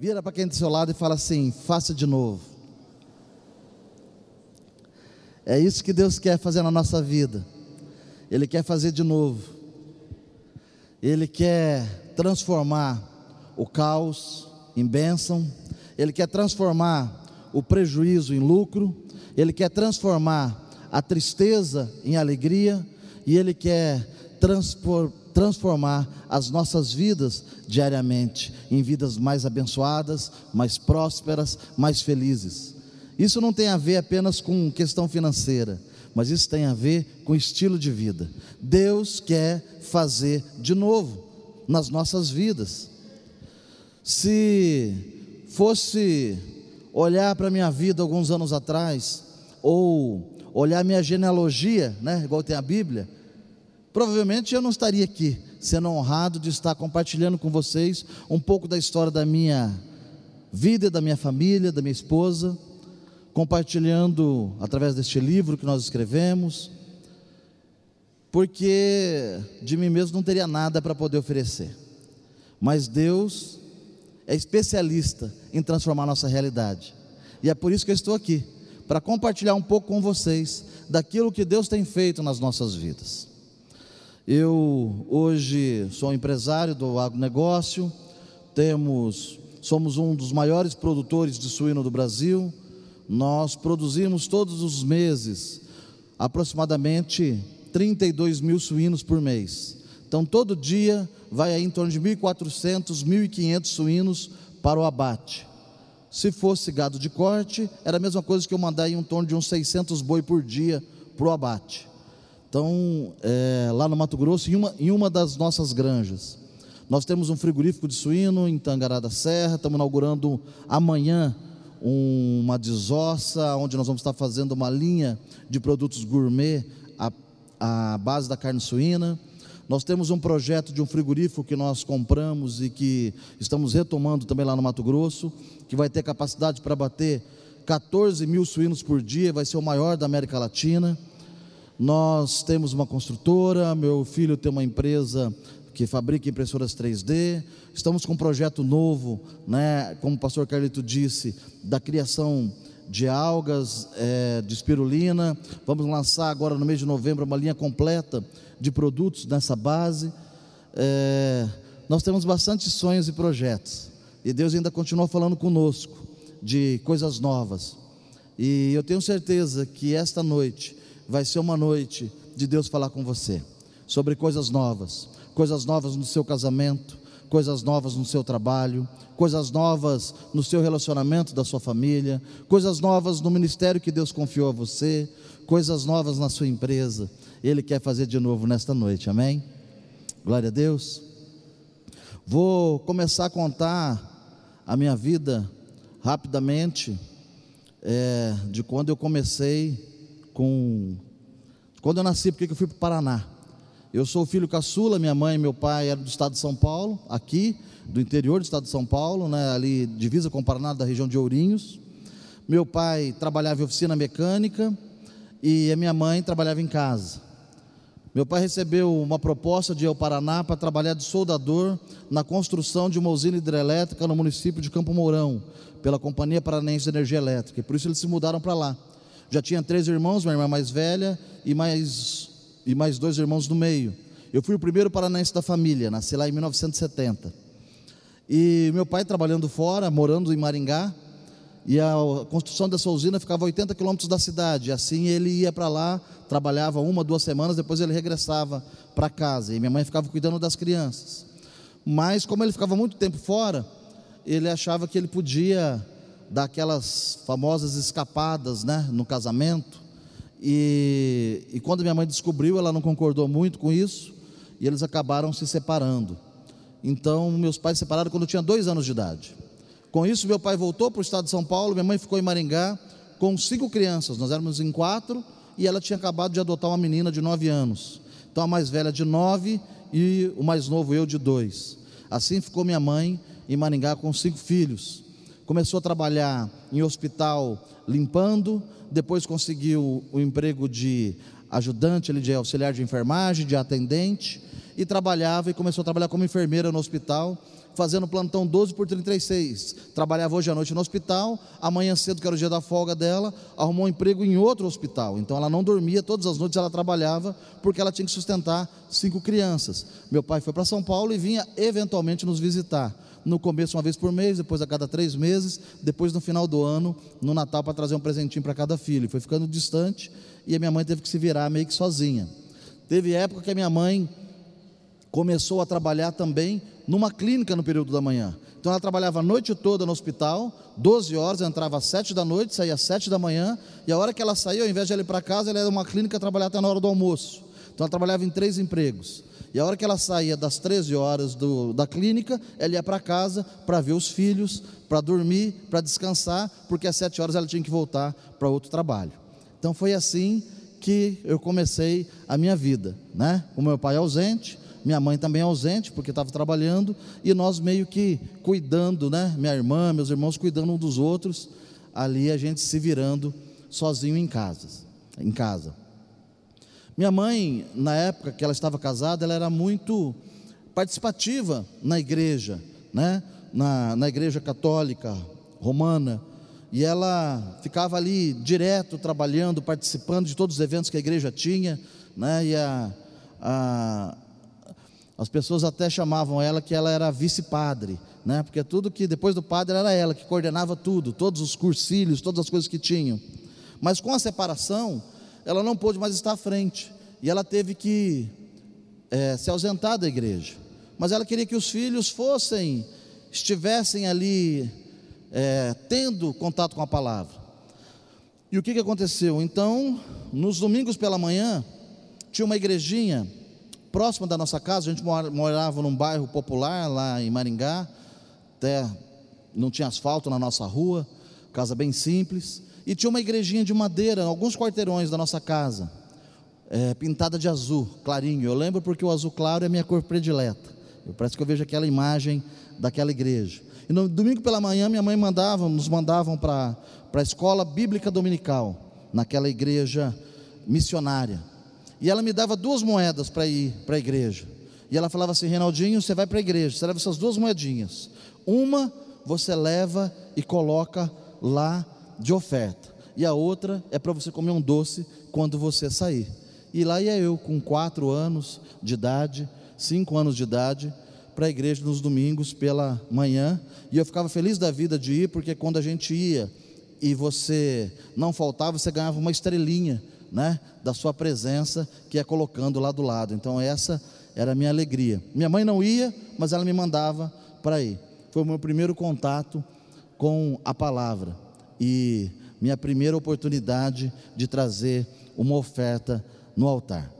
Vira para quem está do seu lado e fala assim: faça de novo. É isso que Deus quer fazer na nossa vida. Ele quer fazer de novo. Ele quer transformar o caos em bênção. Ele quer transformar o prejuízo em lucro. Ele quer transformar a tristeza em alegria. E Ele quer transformar as nossas vidas diariamente em vidas mais abençoadas, mais prósperas, mais felizes. Isso não tem a ver apenas com questão financeira, mas isso tem a ver com estilo de vida. Deus quer fazer de novo nas nossas vidas. Se fosse olhar para a minha vida alguns anos atrás, ou olhar minha genealogia, né, igual tem a Bíblia, provavelmente eu não estaria aqui, sendo honrado de estar compartilhando com vocês um pouco da história da minha vida, da minha família, da minha esposa compartilhando através deste livro que nós escrevemos, porque de mim mesmo não teria nada para poder oferecer, mas Deus é especialista em transformar nossa realidade, e é por isso que eu estou aqui, para compartilhar um pouco com vocês daquilo que Deus tem feito nas nossas vidas. Eu hoje sou empresário do agronegócio, temos, somos um dos maiores produtores de suíno do Brasil, nós produzimos todos os meses aproximadamente 32 mil suínos por mês. Então, todo dia vai aí em torno de 1.400, 1.500 suínos para o abate. Se fosse gado de corte, era a mesma coisa que eu mandar em torno de uns 600 boi por dia para o abate. Então, é, lá no Mato Grosso, em uma, em uma das nossas granjas, nós temos um frigorífico de suíno em Tangará da Serra, estamos inaugurando amanhã uma desossa, onde nós vamos estar fazendo uma linha de produtos gourmet à, à base da carne suína. Nós temos um projeto de um frigorífico que nós compramos e que estamos retomando também lá no Mato Grosso, que vai ter capacidade para bater 14 mil suínos por dia, vai ser o maior da América Latina. Nós temos uma construtora, meu filho tem uma empresa que fabrica impressoras 3D. Estamos com um projeto novo, né, como o pastor Carlito disse, da criação de algas, é, de espirulina. Vamos lançar agora no mês de novembro uma linha completa de produtos nessa base. É, nós temos bastante sonhos e projetos. E Deus ainda continua falando conosco de coisas novas. E eu tenho certeza que esta noite vai ser uma noite de Deus falar com você sobre coisas novas coisas novas no seu casamento, coisas novas no seu trabalho, coisas novas no seu relacionamento da sua família, coisas novas no ministério que Deus confiou a você, coisas novas na sua empresa. Ele quer fazer de novo nesta noite, amém? Glória a Deus. Vou começar a contar a minha vida rapidamente, é, de quando eu comecei com. Quando eu nasci, porque eu fui para o Paraná. Eu sou filho caçula, minha mãe e meu pai eram do estado de São Paulo, aqui, do interior do estado de São Paulo, né, ali divisa com o Paraná, da região de Ourinhos. Meu pai trabalhava em oficina mecânica e a minha mãe trabalhava em casa. Meu pai recebeu uma proposta de ir ao Paraná para trabalhar de soldador na construção de uma usina hidrelétrica no município de Campo Mourão, pela Companhia Paranaense de Energia Elétrica. E por isso eles se mudaram para lá. Já tinha três irmãos, minha irmã mais velha e mais e mais dois irmãos no meio. Eu fui o primeiro paranaense da família, nasci lá em 1970. E meu pai trabalhando fora, morando em Maringá, e a construção dessa usina ficava a 80 quilômetros da cidade. Assim ele ia para lá, trabalhava uma, duas semanas, depois ele regressava para casa. E minha mãe ficava cuidando das crianças. Mas como ele ficava muito tempo fora, ele achava que ele podia dar aquelas famosas escapadas, né, no casamento. E, e quando minha mãe descobriu, ela não concordou muito com isso, e eles acabaram se separando. Então, meus pais se separaram quando eu tinha dois anos de idade. Com isso, meu pai voltou para o estado de São Paulo, minha mãe ficou em Maringá com cinco crianças. Nós éramos em quatro e ela tinha acabado de adotar uma menina de nove anos. Então, a mais velha de nove e o mais novo eu de dois. Assim ficou minha mãe em Maringá com cinco filhos. Começou a trabalhar em hospital limpando, depois conseguiu o emprego de ajudante, de auxiliar de enfermagem, de atendente, e trabalhava e começou a trabalhar como enfermeira no hospital, fazendo plantão 12 por 36. Trabalhava hoje à noite no hospital, amanhã cedo, que era o dia da folga dela, arrumou um emprego em outro hospital. Então ela não dormia, todas as noites ela trabalhava, porque ela tinha que sustentar cinco crianças. Meu pai foi para São Paulo e vinha eventualmente nos visitar. No começo, uma vez por mês, depois a cada três meses, depois no final do ano, no Natal, para trazer um presentinho para cada filho. Foi ficando distante e a minha mãe teve que se virar meio que sozinha. Teve época que a minha mãe começou a trabalhar também numa clínica no período da manhã. Então ela trabalhava a noite toda no hospital, 12 horas, entrava às 7 da noite, saía às 7 da manhã, e a hora que ela saía, ao invés de ela ir para casa, ela ia uma clínica trabalhar até na hora do almoço. Então ela trabalhava em três empregos. E a hora que ela saía das 13 horas do, da clínica, ela ia para casa para ver os filhos, para dormir, para descansar, porque às 7 horas ela tinha que voltar para outro trabalho. Então foi assim que eu comecei a minha vida, né? O meu pai ausente, minha mãe também ausente, porque estava trabalhando, e nós meio que cuidando, né? Minha irmã, meus irmãos cuidando um dos outros, ali a gente se virando sozinho em casa, em casa. Minha mãe, na época que ela estava casada, ela era muito participativa na igreja, né? Na, na igreja católica romana, e ela ficava ali direto trabalhando, participando de todos os eventos que a igreja tinha, né? E a, a, as pessoas até chamavam ela que ela era vice-padre, né? Porque tudo que depois do padre era ela que coordenava tudo, todos os cursilhos, todas as coisas que tinham. Mas com a separação, ela não pôde mais estar à frente e ela teve que é, se ausentar da igreja. Mas ela queria que os filhos fossem, estivessem ali é, tendo contato com a palavra. E o que, que aconteceu? Então, nos domingos pela manhã, tinha uma igrejinha próxima da nossa casa, a gente morava num bairro popular lá em Maringá, até não tinha asfalto na nossa rua, casa bem simples, e tinha uma igrejinha de madeira, alguns quarteirões da nossa casa, é, pintada de azul, clarinho. Eu lembro porque o azul claro é minha cor predileta. Eu, parece que eu vejo aquela imagem daquela igreja. E no domingo pela manhã, minha mãe mandava, nos mandavam para a escola bíblica dominical, naquela igreja missionária. E ela me dava duas moedas para ir para a igreja. E ela falava assim: Reinaldinho, você vai para a igreja, você leva essas duas moedinhas. Uma você leva e coloca lá de oferta. E a outra é para você comer um doce quando você sair. E lá ia eu, com quatro anos de idade, cinco anos de idade, para a igreja nos domingos pela manhã. E eu ficava feliz da vida de ir, porque quando a gente ia e você não faltava, você ganhava uma estrelinha né, da sua presença, que é colocando lá do lado. Então, essa era a minha alegria. Minha mãe não ia, mas ela me mandava para ir. Foi o meu primeiro contato com a palavra e minha primeira oportunidade de trazer uma oferta no altar.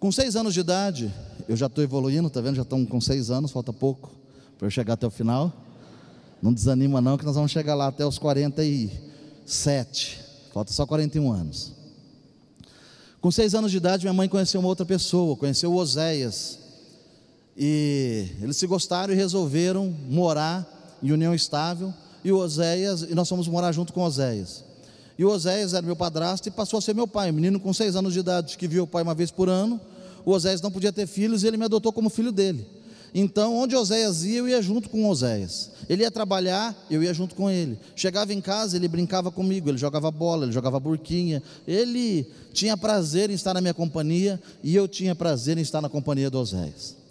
Com seis anos de idade, eu já estou evoluindo, tá vendo? Já estão com seis anos, falta pouco para eu chegar até o final. Não desanima não, que nós vamos chegar lá até os 47. Falta só 41 anos. Com seis anos de idade, minha mãe conheceu uma outra pessoa, conheceu Oséias. E eles se gostaram e resolveram morar em união estável. E o Oséias, e nós fomos morar junto com Oséias. E o Oséias era meu padrasto e passou a ser meu pai, um menino com seis anos de idade, que viu o pai uma vez por ano. O Oséias não podia ter filhos e ele me adotou como filho dele. Então, onde Oséias ia, eu ia junto com Oséias. Ele ia trabalhar, eu ia junto com ele. Chegava em casa, ele brincava comigo, ele jogava bola, ele jogava burquinha. Ele tinha prazer em estar na minha companhia e eu tinha prazer em estar na companhia de Oséias.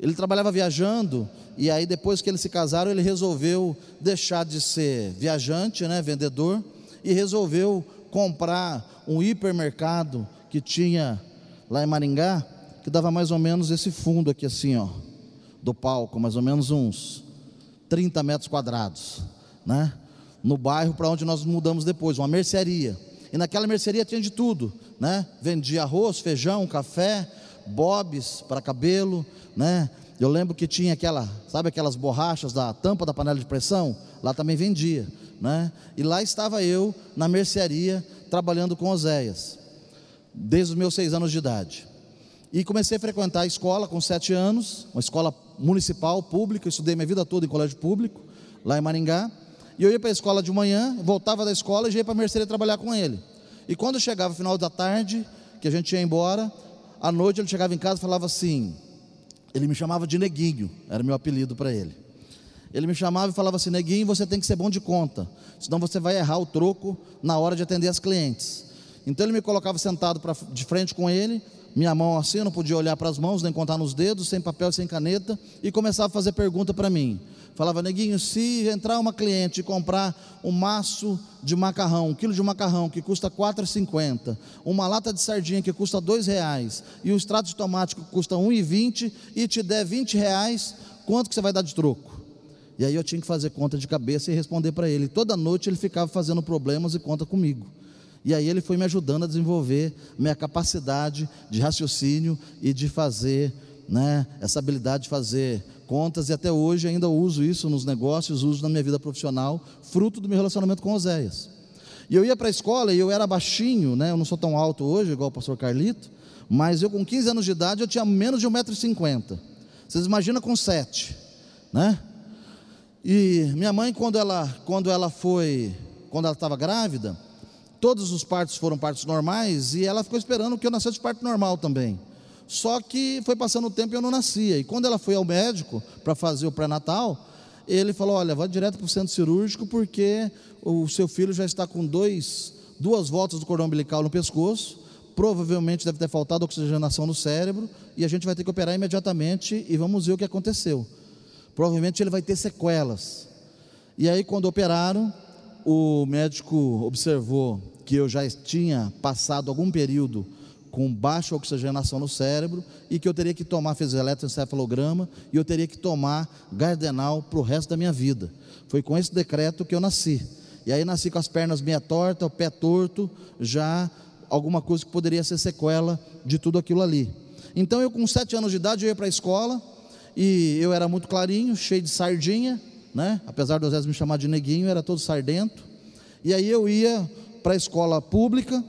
Ele trabalhava viajando e aí depois que eles se casaram, ele resolveu deixar de ser viajante, né, vendedor, e resolveu comprar um hipermercado que tinha lá em Maringá, que dava mais ou menos esse fundo aqui assim, ó do palco, mais ou menos uns 30 metros quadrados, né? No bairro para onde nós mudamos depois, uma mercearia. E naquela mercearia tinha de tudo, né? Vendia arroz, feijão, café, bobs para cabelo, né? Eu lembro que tinha aquela, sabe aquelas borrachas da tampa da panela de pressão? Lá também vendia, né? E lá estava eu na mercearia trabalhando com Oséias, desde os meus seis anos de idade. E comecei a frequentar a escola com sete anos, uma escola municipal, pública, estudei minha vida toda em colégio público, lá em Maringá. E eu ia para a escola de manhã, voltava da escola e ia para a mercearia trabalhar com ele. E quando chegava o final da tarde, que a gente ia embora, à noite ele chegava em casa e falava assim: ele me chamava de Neguinho, era meu apelido para ele. Ele me chamava e falava assim: Neguinho, você tem que ser bom de conta, senão você vai errar o troco na hora de atender as clientes. Então ele me colocava sentado pra, de frente com ele, minha mão assim, eu não podia olhar para as mãos, nem contar nos dedos, sem papel, sem caneta, e começava a fazer pergunta para mim. Falava, neguinho, se entrar uma cliente e comprar um maço de macarrão, um quilo de macarrão que custa R$ 4,50, uma lata de sardinha que custa R$ reais e um extrato de tomate que custa R$ 1,20 e te der R$ reais, quanto que você vai dar de troco? E aí eu tinha que fazer conta de cabeça e responder para ele. Toda noite ele ficava fazendo problemas e conta comigo. E aí ele foi me ajudando a desenvolver minha capacidade de raciocínio e de fazer, né, essa habilidade de fazer contas e até hoje ainda uso isso nos negócios, uso na minha vida profissional, fruto do meu relacionamento com Oséias. E eu ia para a escola e eu era baixinho, né, eu não sou tão alto hoje, igual o pastor Carlito, mas eu com 15 anos de idade eu tinha menos de 1,50m. Vocês imaginam com 7, né? E minha mãe quando ela quando ela foi, quando ela estava grávida, Todos os partos foram partos normais e ela ficou esperando que eu nascesse de parto normal também. Só que foi passando o tempo e eu não nascia. E quando ela foi ao médico para fazer o pré-natal, ele falou: Olha, vá direto para o centro cirúrgico porque o seu filho já está com dois, duas voltas do cordão umbilical no pescoço. Provavelmente deve ter faltado oxigenação no cérebro e a gente vai ter que operar imediatamente e vamos ver o que aconteceu. Provavelmente ele vai ter sequelas. E aí, quando operaram, o médico observou que eu já tinha passado algum período com baixa oxigenação no cérebro e que eu teria que tomar, fez eletroencefalograma e eu teria que tomar Gardenal para o resto da minha vida. Foi com esse decreto que eu nasci. E aí nasci com as pernas meia torta, o pé torto, já alguma coisa que poderia ser sequela de tudo aquilo ali. Então eu com sete anos de idade eu ia para a escola e eu era muito clarinho, cheio de sardinha, né? Apesar do Zé me chamar de neguinho, era todo sardento. E aí eu ia para a escola pública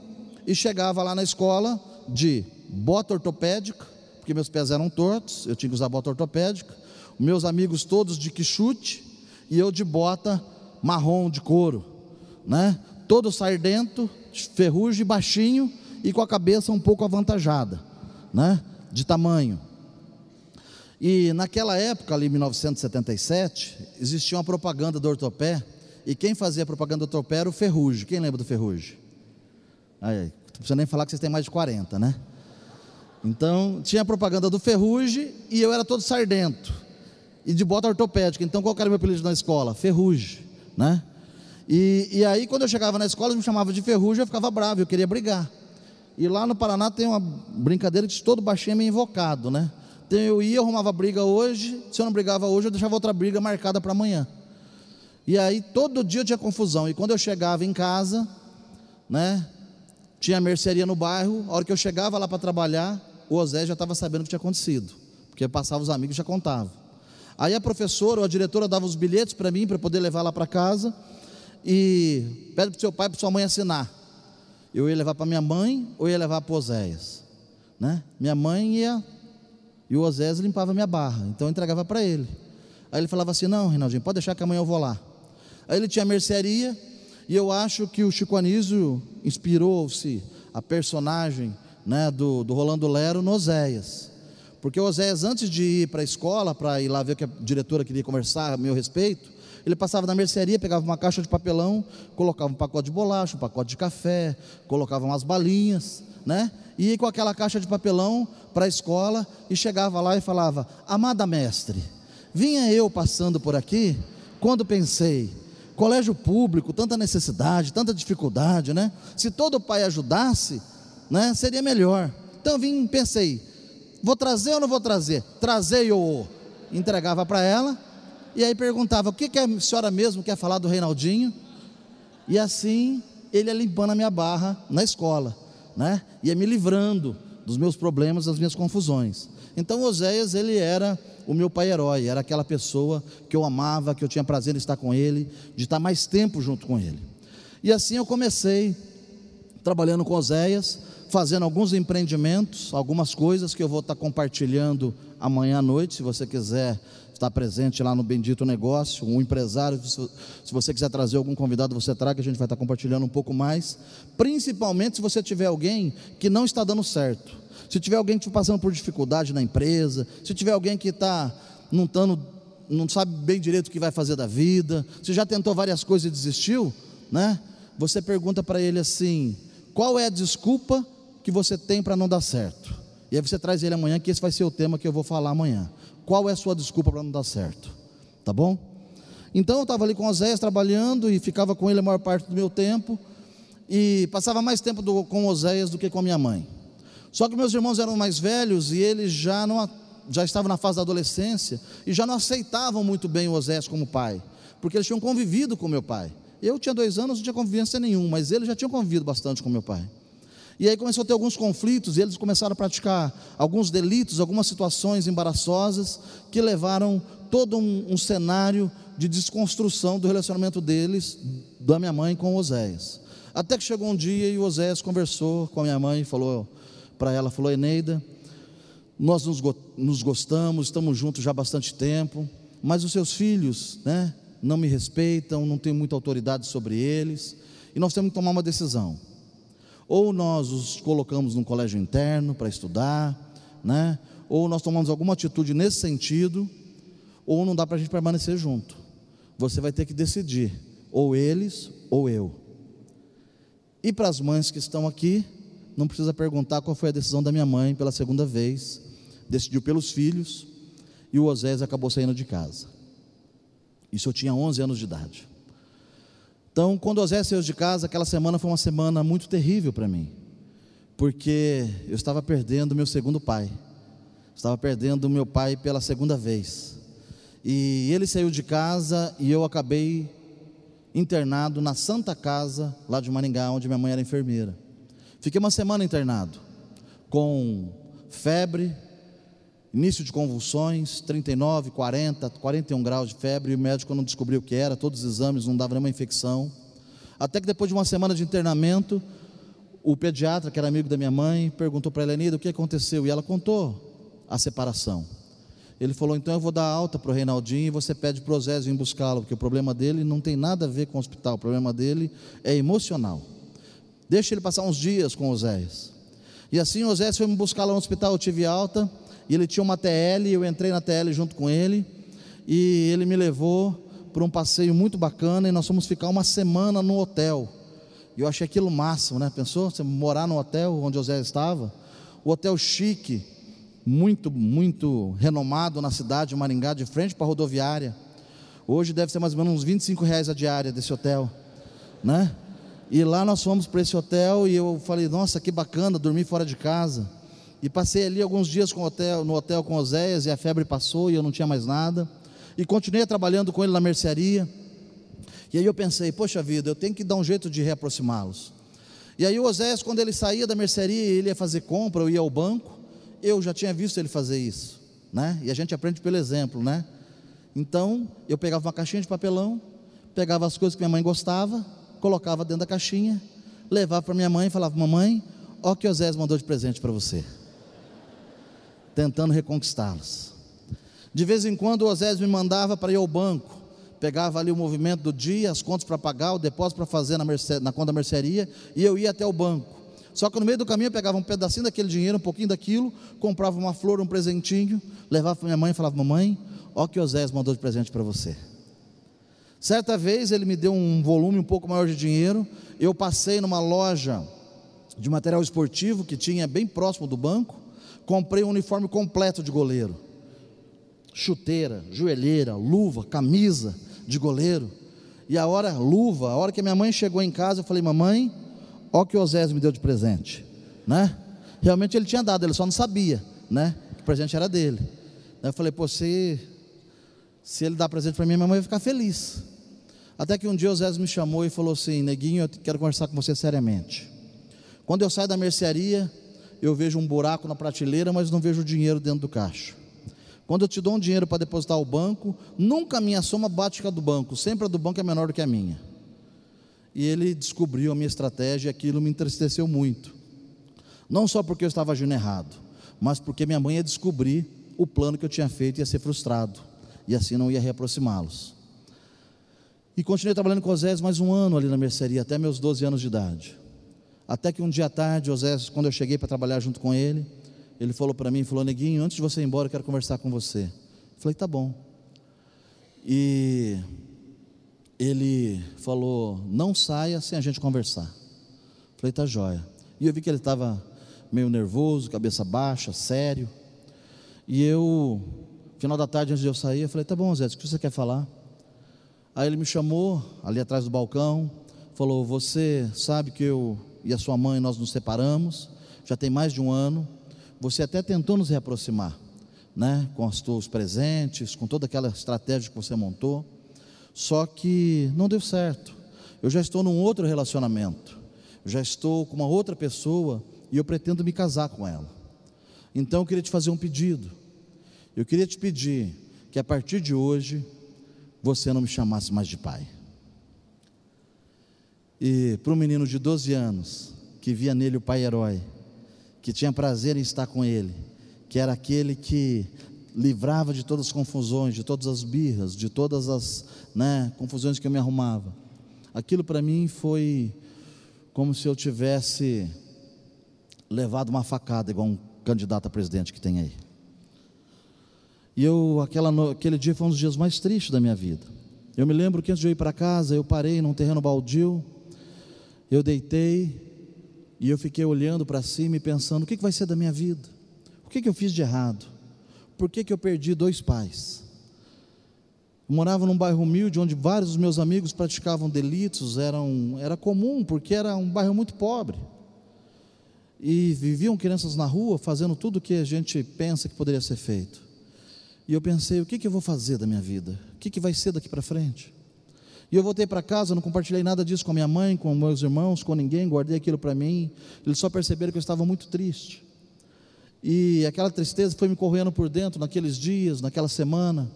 e chegava lá na escola de bota ortopédica, porque meus pés eram tortos, eu tinha que usar bota ortopédica. Meus amigos todos de quichute e eu de bota marrom de couro, né? Todo sardento, ferrugem, baixinho e com a cabeça um pouco avantajada, né? De tamanho. E naquela época, ali em 1977, existia uma propaganda do ortopé, e quem fazia propaganda do ortopé era o Ferrugem. Quem lembra do Ferrugem? Aí, não precisa nem falar que vocês têm mais de 40, né? Então, tinha a propaganda do Ferrugem e eu era todo sardento. E de bota ortopédica. Então, qual era o meu apelido na escola? Ferrugem, né? E, e aí, quando eu chegava na escola, eles me chamavam de Ferrugem, eu ficava bravo, eu queria brigar. E lá no Paraná tem uma brincadeira que todo baixinho é meio invocado, né? Então eu ia, arrumava briga hoje, se eu não brigava hoje, eu deixava outra briga marcada para amanhã. E aí todo dia eu tinha confusão. E quando eu chegava em casa, né, tinha mercearia no bairro, a hora que eu chegava lá para trabalhar, o Osé já estava sabendo o que tinha acontecido, porque passava os amigos e já contava. Aí a professora ou a diretora dava os bilhetes para mim, para poder levar lá para casa, e pede para seu pai e para sua mãe assinar. Eu ia levar para minha mãe ou ia levar para Oséias. Né? Minha mãe ia e o Osés limpava minha barra, então eu entregava para ele. Aí ele falava assim: Não, Reinaldinho, pode deixar que amanhã eu vou lá. Aí ele tinha mercearia, e eu acho que o Chico Anísio inspirou-se a personagem né, do, do Rolando Lero no Oséias. Porque o Oséias, antes de ir para a escola, para ir lá ver o que a diretora queria conversar a meu respeito, ele passava na mercearia, pegava uma caixa de papelão, colocava um pacote de bolacha, um pacote de café, colocava umas balinhas, né? E ia com aquela caixa de papelão para a escola e chegava lá e falava: Amada mestre, vinha eu passando por aqui quando pensei, colégio público, tanta necessidade, tanta dificuldade, né? Se todo pai ajudasse, né, seria melhor. Então vim, pensei, vou trazer ou não vou trazer? Trazei ou entregava para ela e aí perguntava: o que, que a senhora mesmo quer falar do Reinaldinho? E assim ele ia limpando a minha barra na escola, né? Ia me livrando dos meus problemas, das minhas confusões. Então Oséias, ele era o meu pai herói, era aquela pessoa que eu amava, que eu tinha prazer em estar com ele, de estar mais tempo junto com ele. E assim eu comecei trabalhando com Oséias, fazendo alguns empreendimentos, algumas coisas que eu vou estar compartilhando amanhã à noite, se você quiser estar presente lá no Bendito Negócio, um empresário, se você quiser trazer algum convidado, você traga, a gente vai estar compartilhando um pouco mais, principalmente se você tiver alguém que não está dando certo, se tiver alguém que está passando por dificuldade na empresa, se tiver alguém que está não, tando, não sabe bem direito o que vai fazer da vida, se já tentou várias coisas e desistiu, né? Você pergunta para ele assim: qual é a desculpa que você tem para não dar certo? E aí você traz ele amanhã, que esse vai ser o tema que eu vou falar amanhã. Qual é a sua desculpa para não dar certo? Tá bom? Então eu estava ali com Oséias trabalhando e ficava com ele a maior parte do meu tempo. E passava mais tempo do, com Oséias do que com a minha mãe. Só que meus irmãos eram mais velhos e eles já não já estavam na fase da adolescência e já não aceitavam muito bem o Oséias como pai, porque eles tinham convivido com meu pai. Eu tinha dois anos, não tinha convivência nenhuma, mas eles já tinham convivido bastante com meu pai. E aí começou a ter alguns conflitos, e eles começaram a praticar alguns delitos, algumas situações embaraçosas, que levaram todo um, um cenário de desconstrução do relacionamento deles, da minha mãe com Oséias. Até que chegou um dia e Oséias conversou com a minha mãe e falou para ela, falou, Eneida, nós nos, nos gostamos, estamos juntos já há bastante tempo, mas os seus filhos, né, não me respeitam, não tenho muita autoridade sobre eles, e nós temos que tomar uma decisão. Ou nós os colocamos num colégio interno para estudar, né? ou nós tomamos alguma atitude nesse sentido, ou não dá para a gente permanecer junto. Você vai ter que decidir, ou eles ou eu. E para as mães que estão aqui, não precisa perguntar qual foi a decisão da minha mãe pela segunda vez. Decidiu pelos filhos e o Osés acabou saindo de casa. Isso eu tinha 11 anos de idade. Então, quando Osés saiu de casa, aquela semana foi uma semana muito terrível para mim, porque eu estava perdendo meu segundo pai, estava perdendo meu pai pela segunda vez. E ele saiu de casa e eu acabei internado na Santa Casa, lá de Maringá, onde minha mãe era enfermeira. Fiquei uma semana internado, com febre, início de convulsões, 39, 40, 41 graus de febre, o médico não descobriu o que era, todos os exames não davam nenhuma infecção. Até que depois de uma semana de internamento, o pediatra, que era amigo da minha mãe, perguntou para a Helenida o que aconteceu, e ela contou a separação. Ele falou: então eu vou dar alta para o Reinaldinho e você pede para o Osésio ir buscá-lo, porque o problema dele não tem nada a ver com o hospital, o problema dele é emocional. Deixa ele passar uns dias com Oséias. E assim Oséias foi me buscar lá no hospital, eu tive alta, e ele tinha uma TL, eu entrei na TL junto com ele, e ele me levou para um passeio muito bacana, e nós fomos ficar uma semana no hotel. E eu achei aquilo máximo, né? Pensou? Você morar no hotel onde Oséias estava? O hotel chique, muito, muito renomado na cidade de Maringá, de frente para a rodoviária. Hoje deve ser mais ou menos uns 25 reais a diária desse hotel, né? E lá nós fomos para esse hotel e eu falei, nossa, que bacana, dormir fora de casa. E passei ali alguns dias hotel, no hotel com Oséias e a febre passou e eu não tinha mais nada. E continuei trabalhando com ele na mercearia. E aí eu pensei, poxa vida, eu tenho que dar um jeito de reaproximá-los. E aí o Oséias, quando ele saía da mercearia, ele ia fazer compra, eu ia ao banco, eu já tinha visto ele fazer isso, né? E a gente aprende pelo exemplo, né? Então, eu pegava uma caixinha de papelão, pegava as coisas que minha mãe gostava, colocava dentro da caixinha, levava para minha mãe e falava: Mamãe, o que Osés mandou de presente para você. Tentando reconquistá-los. De vez em quando o Osés me mandava para ir ao banco, pegava ali o movimento do dia, as contas para pagar, o depósito para fazer na, merce, na conta da mercearia, e eu ia até o banco. Só que no meio do caminho eu pegava um pedacinho daquele dinheiro, um pouquinho daquilo, comprava uma flor, um presentinho, levava para minha mãe e falava: Mamãe, o que Osés mandou de presente para você. Certa vez ele me deu um volume um pouco maior de dinheiro. Eu passei numa loja de material esportivo que tinha bem próximo do banco. Comprei um uniforme completo de goleiro: chuteira, joelheira, luva, camisa de goleiro. E a hora, luva, a hora que a minha mãe chegou em casa, eu falei: Mamãe, o que o Osés me deu de presente, né? Realmente ele tinha dado, ele só não sabia, né? Que o presente era dele. Eu falei: Pô, se, se ele dá presente para mim, minha mãe vai ficar feliz. Até que um dia o Zé me chamou e falou assim: Neguinho, eu quero conversar com você seriamente. Quando eu saio da mercearia, eu vejo um buraco na prateleira, mas não vejo o dinheiro dentro do caixa. Quando eu te dou um dinheiro para depositar ao banco, nunca a minha soma bate com a do banco, sempre a do banco é menor do que a minha. E ele descobriu a minha estratégia e aquilo me entristeceu muito. Não só porque eu estava agindo errado, mas porque minha mãe ia descobrir o plano que eu tinha feito ia ser frustrado e assim não ia reaproximá-los. E continuei trabalhando com Osés mais um ano ali na mercearia, até meus 12 anos de idade. Até que um dia à tarde, Osés, quando eu cheguei para trabalhar junto com ele, ele falou para mim, falou, neguinho, antes de você ir embora, eu quero conversar com você. Eu falei, tá bom. E ele falou, não saia sem a gente conversar. Eu falei, tá jóia. E eu vi que ele estava meio nervoso, cabeça baixa, sério. E eu, final da tarde, antes de eu sair, eu falei, tá bom, Zé, o que você quer falar? Aí ele me chamou, ali atrás do balcão, falou, você sabe que eu e a sua mãe, nós nos separamos, já tem mais de um ano, você até tentou nos reaproximar, né, com os seus presentes, com toda aquela estratégia que você montou, só que não deu certo, eu já estou num outro relacionamento, já estou com uma outra pessoa e eu pretendo me casar com ela, então eu queria te fazer um pedido, eu queria te pedir que a partir de hoje, você não me chamasse mais de pai. E para um menino de 12 anos, que via nele o pai herói, que tinha prazer em estar com ele, que era aquele que livrava de todas as confusões, de todas as birras, de todas as né, confusões que eu me arrumava. Aquilo para mim foi como se eu tivesse levado uma facada, igual um candidato a presidente que tem aí. E eu, aquela, aquele dia foi um dos dias mais tristes da minha vida. Eu me lembro que antes de eu ir para casa, eu parei num terreno baldio, eu deitei e eu fiquei olhando para cima e pensando: o que, vai ser da minha vida? O que, que eu fiz de errado? Por que, que eu perdi dois pais? Eu morava num bairro humilde onde vários dos meus amigos praticavam delitos, eram, era comum, porque era um bairro muito pobre. E viviam crianças na rua fazendo tudo o que a gente pensa que poderia ser feito. E eu pensei: o que, que eu vou fazer da minha vida? O que, que vai ser daqui para frente? E eu voltei para casa, não compartilhei nada disso com a minha mãe, com meus irmãos, com ninguém, guardei aquilo para mim. Eles só perceberam que eu estava muito triste. E aquela tristeza foi me correndo por dentro naqueles dias, naquela semana.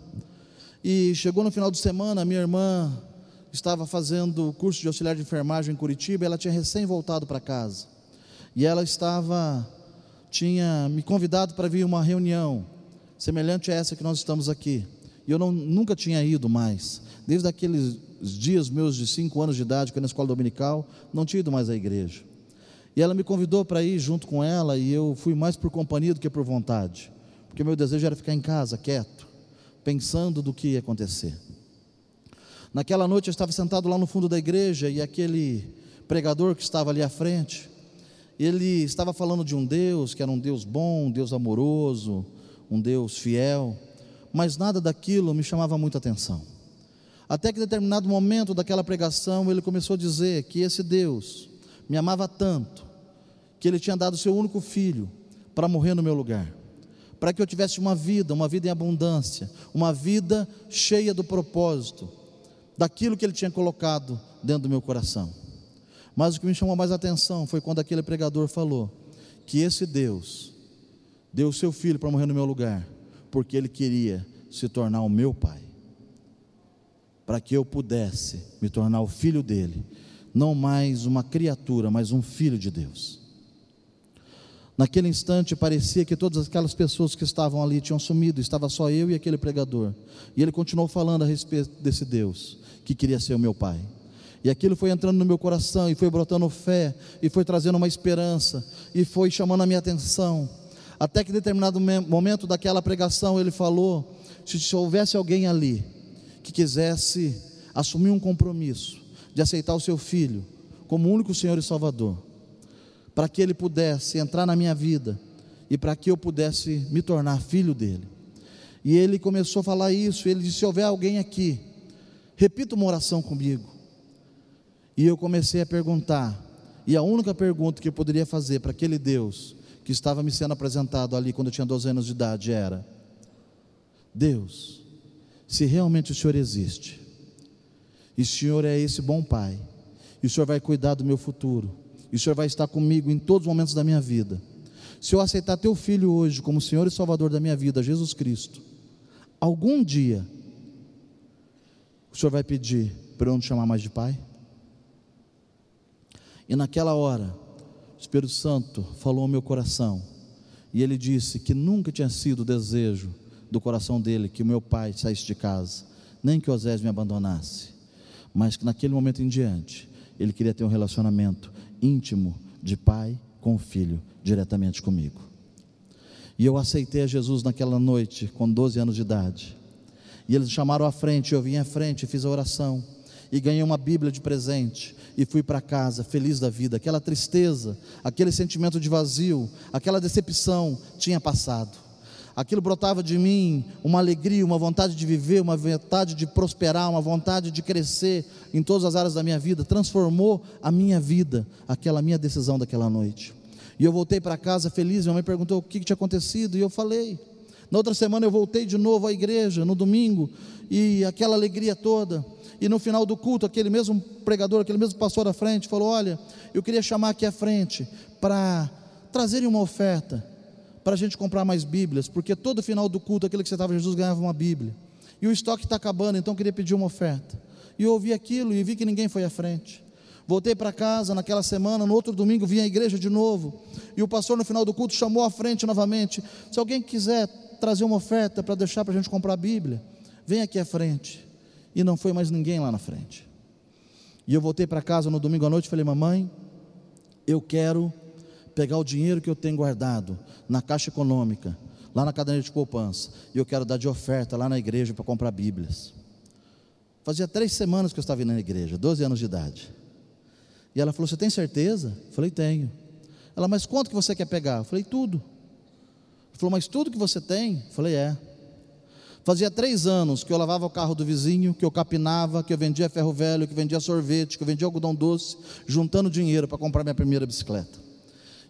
E chegou no final de semana, minha irmã estava fazendo curso de auxiliar de enfermagem em Curitiba, ela tinha recém voltado para casa. E ela estava tinha me convidado para vir uma reunião semelhante a essa que nós estamos aqui. E eu não, nunca tinha ido mais. Desde aqueles dias meus de cinco anos de idade, que eu na escola dominical, não tinha ido mais à igreja. E ela me convidou para ir junto com ela, e eu fui mais por companhia do que por vontade, porque meu desejo era ficar em casa, quieto, pensando do que ia acontecer. Naquela noite eu estava sentado lá no fundo da igreja, e aquele pregador que estava ali à frente, ele estava falando de um Deus que era um Deus bom, um Deus amoroso, um Deus fiel, mas nada daquilo me chamava muita atenção. Até que determinado momento daquela pregação, ele começou a dizer que esse Deus me amava tanto, que ele tinha dado seu único filho para morrer no meu lugar, para que eu tivesse uma vida, uma vida em abundância, uma vida cheia do propósito, daquilo que ele tinha colocado dentro do meu coração. Mas o que me chamou mais atenção foi quando aquele pregador falou que esse Deus deu seu filho para morrer no meu lugar, porque ele queria se tornar o meu pai para que eu pudesse me tornar o filho dele, não mais uma criatura, mas um filho de Deus. Naquele instante parecia que todas aquelas pessoas que estavam ali tinham sumido, estava só eu e aquele pregador. E ele continuou falando a respeito desse Deus que queria ser o meu pai. E aquilo foi entrando no meu coração e foi brotando fé e foi trazendo uma esperança e foi chamando a minha atenção. Até que em determinado momento daquela pregação ele falou: se houvesse alguém ali que quisesse assumir um compromisso de aceitar o seu filho como único Senhor e Salvador, para que ele pudesse entrar na minha vida e para que eu pudesse me tornar filho dele. E ele começou a falar isso, ele disse: se houver alguém aqui, repita uma oração comigo. E eu comecei a perguntar, e a única pergunta que eu poderia fazer para aquele Deus que estava me sendo apresentado ali quando eu tinha 12 anos de idade era: Deus, se realmente o Senhor existe, e o Senhor é esse bom Pai, e o Senhor vai cuidar do meu futuro, e o Senhor vai estar comigo em todos os momentos da minha vida. Se eu aceitar teu filho hoje como Senhor e Salvador da minha vida, Jesus Cristo, algum dia o Senhor vai pedir para eu não te chamar mais de Pai? E naquela hora, o Espírito Santo falou ao meu coração, E ele disse que nunca tinha sido desejo do coração dele que o meu pai saísse de casa, nem que Osés me abandonasse, mas que naquele momento em diante ele queria ter um relacionamento íntimo de pai com o filho diretamente comigo. E eu aceitei a Jesus naquela noite, com 12 anos de idade. E eles chamaram à frente, eu vim à frente, fiz a oração e ganhei uma Bíblia de presente e fui para casa feliz da vida. Aquela tristeza, aquele sentimento de vazio, aquela decepção tinha passado. Aquilo brotava de mim uma alegria, uma vontade de viver, uma vontade de prosperar, uma vontade de crescer em todas as áreas da minha vida. Transformou a minha vida, aquela minha decisão daquela noite. E eu voltei para casa feliz. Minha mãe perguntou o que, que tinha acontecido e eu falei. Na outra semana eu voltei de novo à igreja, no domingo, e aquela alegria toda. E no final do culto, aquele mesmo pregador, aquele mesmo pastor à frente, falou: Olha, eu queria chamar aqui à frente para trazerem uma oferta, para a gente comprar mais Bíblias, porque todo final do culto, aquele que você estava Jesus ganhava uma Bíblia. E o estoque está acabando, então eu queria pedir uma oferta. E eu ouvi aquilo e vi que ninguém foi à frente. Voltei para casa naquela semana, no outro domingo vim à igreja de novo. E o pastor, no final do culto, chamou à frente novamente. Se alguém quiser trazer uma oferta para deixar para a gente comprar a Bíblia, vem aqui à frente. E não foi mais ninguém lá na frente. E eu voltei para casa no domingo à noite e falei: Mamãe, eu quero pegar o dinheiro que eu tenho guardado na Caixa Econômica, lá na caderneta de poupança, e eu quero dar de oferta lá na igreja para comprar Bíblias. Fazia três semanas que eu estava indo na igreja, 12 anos de idade. E ela falou: Você tem certeza? Eu falei: Tenho. Ela, mas quanto que você quer pegar? Eu falei: Tudo. Ela falou: Mas tudo que você tem? Eu falei: É. Fazia três anos que eu lavava o carro do vizinho, que eu capinava, que eu vendia ferro velho, que vendia sorvete, que eu vendia algodão doce, juntando dinheiro para comprar minha primeira bicicleta.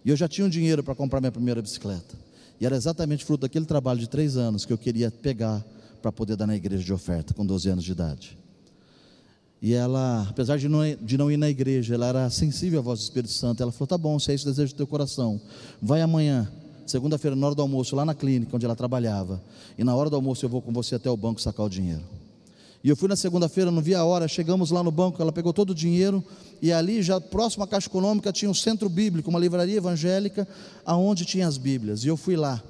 E eu já tinha um dinheiro para comprar minha primeira bicicleta. E era exatamente fruto daquele trabalho de três anos que eu queria pegar para poder dar na igreja de oferta, com 12 anos de idade. E ela, apesar de não, de não ir na igreja, ela era sensível à voz do Espírito Santo. Ela falou: Tá bom, se é isso o desejo do teu coração, vai amanhã, segunda-feira, na hora do almoço, lá na clínica onde ela trabalhava. E na hora do almoço eu vou com você até o banco sacar o dinheiro. E eu fui na segunda-feira, não vi a hora, chegamos lá no banco, ela pegou todo o dinheiro, e ali, já próximo à Caixa Econômica, tinha um centro bíblico, uma livraria evangélica, aonde tinha as Bíblias. E eu fui lá,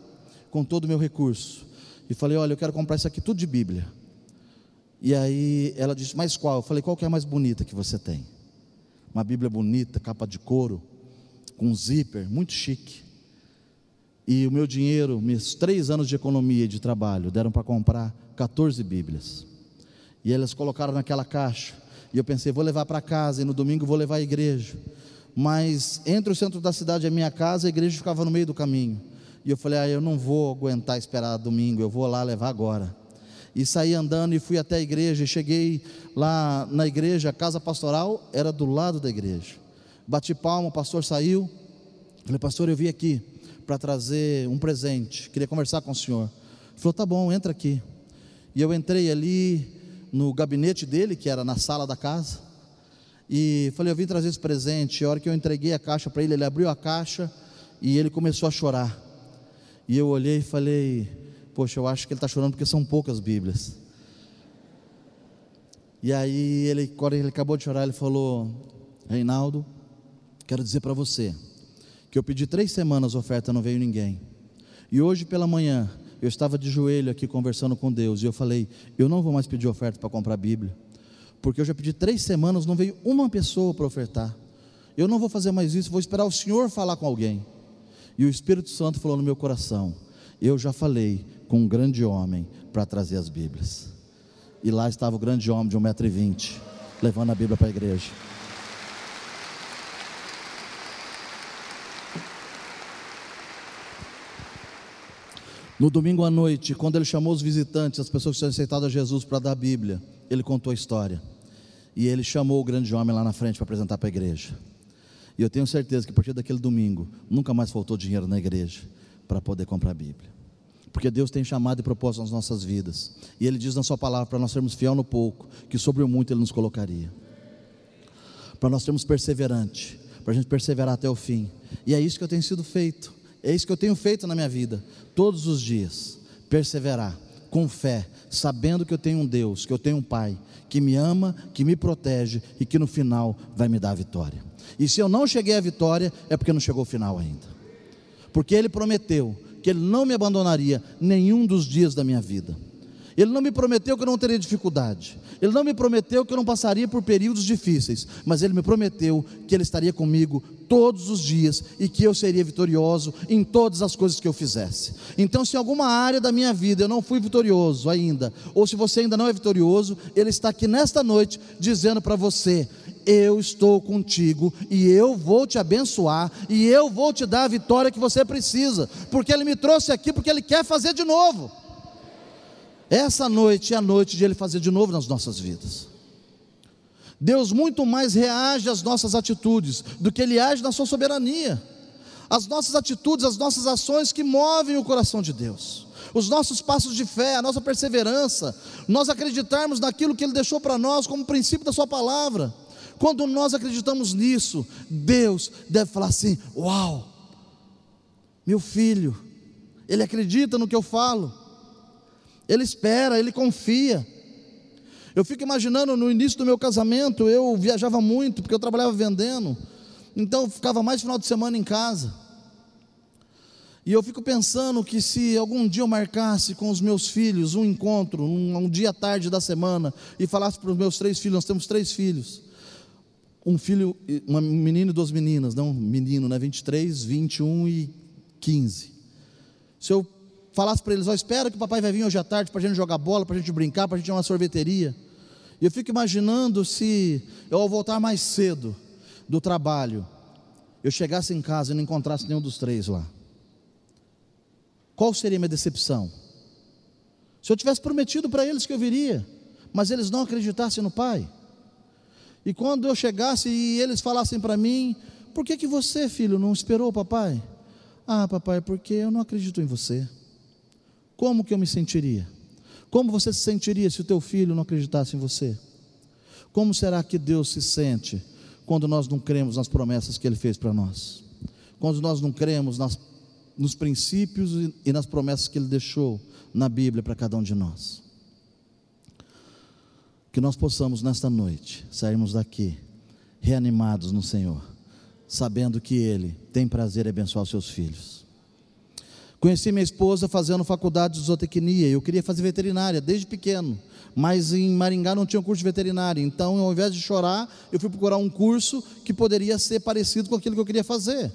com todo o meu recurso, e falei: Olha, eu quero comprar isso aqui tudo de Bíblia. E aí ela disse: Mas qual? Eu falei: Qual que é a mais bonita que você tem? Uma Bíblia bonita, capa de couro, com zíper, muito chique. E o meu dinheiro, meus três anos de economia e de trabalho, deram para comprar 14 Bíblias. E elas colocaram naquela caixa. E eu pensei: Vou levar para casa e no domingo vou levar à igreja. Mas entre o centro da cidade e a minha casa, a igreja ficava no meio do caminho. E eu falei: Ah, eu não vou aguentar esperar domingo, eu vou lá levar agora e saí andando e fui até a igreja. E cheguei lá na igreja, a casa pastoral era do lado da igreja. Bati palma, o pastor saiu. Falei, pastor, eu vim aqui para trazer um presente, queria conversar com o senhor. Ele falou, tá bom, entra aqui. E eu entrei ali no gabinete dele, que era na sala da casa, e falei, eu vim trazer esse presente. A hora que eu entreguei a caixa para ele, ele abriu a caixa e ele começou a chorar. E eu olhei e falei, Poxa, eu acho que ele está chorando porque são poucas Bíblias. E aí, ele, quando ele acabou de chorar, ele falou: Reinaldo, quero dizer para você que eu pedi três semanas oferta, não veio ninguém. E hoje pela manhã, eu estava de joelho aqui conversando com Deus, e eu falei: Eu não vou mais pedir oferta para comprar Bíblia, porque eu já pedi três semanas, não veio uma pessoa para ofertar. Eu não vou fazer mais isso, vou esperar o Senhor falar com alguém. E o Espírito Santo falou no meu coração: Eu já falei com um grande homem para trazer as Bíblias. E lá estava o grande homem de 1,20m, levando a Bíblia para a igreja. No domingo à noite, quando ele chamou os visitantes, as pessoas que tinham aceitado a Jesus para dar a Bíblia, ele contou a história. E ele chamou o grande homem lá na frente para apresentar para a igreja. E eu tenho certeza que a partir daquele domingo, nunca mais faltou dinheiro na igreja para poder comprar a Bíblia porque Deus tem chamado e propósito nas nossas vidas. E Ele diz na Sua palavra para nós sermos fiel no pouco, que sobre o muito Ele nos colocaria. Para nós sermos perseverantes, para a gente perseverar até o fim. E é isso que eu tenho sido feito, é isso que eu tenho feito na minha vida, todos os dias. Perseverar, com fé, sabendo que eu tenho um Deus, que eu tenho um Pai, que me ama, que me protege e que no final vai me dar a vitória. E se eu não cheguei à vitória, é porque não chegou o final ainda porque Ele prometeu que Ele não me abandonaria nenhum dos dias da minha vida. Ele não me prometeu que eu não teria dificuldade. Ele não me prometeu que eu não passaria por períodos difíceis. Mas Ele me prometeu que Ele estaria comigo todos os dias e que eu seria vitorioso em todas as coisas que eu fizesse. Então, se em alguma área da minha vida eu não fui vitorioso ainda, ou se você ainda não é vitorioso, Ele está aqui nesta noite dizendo para você: eu estou contigo e eu vou te abençoar e eu vou te dar a vitória que você precisa, porque Ele me trouxe aqui porque Ele quer fazer de novo. Essa noite é a noite de Ele fazer de novo nas nossas vidas. Deus muito mais reage às nossas atitudes do que Ele age na sua soberania. As nossas atitudes, as nossas ações que movem o coração de Deus. Os nossos passos de fé, a nossa perseverança, nós acreditarmos naquilo que Ele deixou para nós como princípio da Sua palavra. Quando nós acreditamos nisso, Deus deve falar assim: Uau, meu filho, ele acredita no que eu falo ele espera, ele confia. Eu fico imaginando no início do meu casamento, eu viajava muito, porque eu trabalhava vendendo, então eu ficava mais final de semana em casa. E eu fico pensando que se algum dia eu marcasse com os meus filhos um encontro, um, um dia tarde da semana, e falasse para os meus três filhos, nós temos três filhos, um filho, um menino e duas meninas, não, menino, né, 23, 21 e 15. Se eu falasse para eles: Ó, oh, que o papai vai vir hoje à tarde para a gente jogar bola, para a gente brincar, para a gente ir uma sorveteria. E eu fico imaginando se eu, ao voltar mais cedo do trabalho, eu chegasse em casa e não encontrasse nenhum dos três lá. Qual seria a minha decepção? Se eu tivesse prometido para eles que eu viria, mas eles não acreditassem no Pai. E quando eu chegasse e eles falassem para mim: Por que, que você, filho, não esperou o papai? Ah, papai, porque eu não acredito em você como que eu me sentiria? Como você se sentiria se o teu filho não acreditasse em você? Como será que Deus se sente quando nós não cremos nas promessas que Ele fez para nós? Quando nós não cremos nas, nos princípios e, nas promessas que Ele deixou na Bíblia para cada um de nós? Que nós possamos nesta noite sairmos daqui reanimados no Senhor, sabendo que Ele tem prazer em abençoar os seus filhos Conheci minha esposa fazendo faculdade de zootecnia. Eu queria fazer veterinária desde pequeno, mas em Maringá não tinha um curso de veterinária. Então, ao invés de chorar, eu fui procurar um curso que poderia ser parecido com aquilo que eu queria fazer.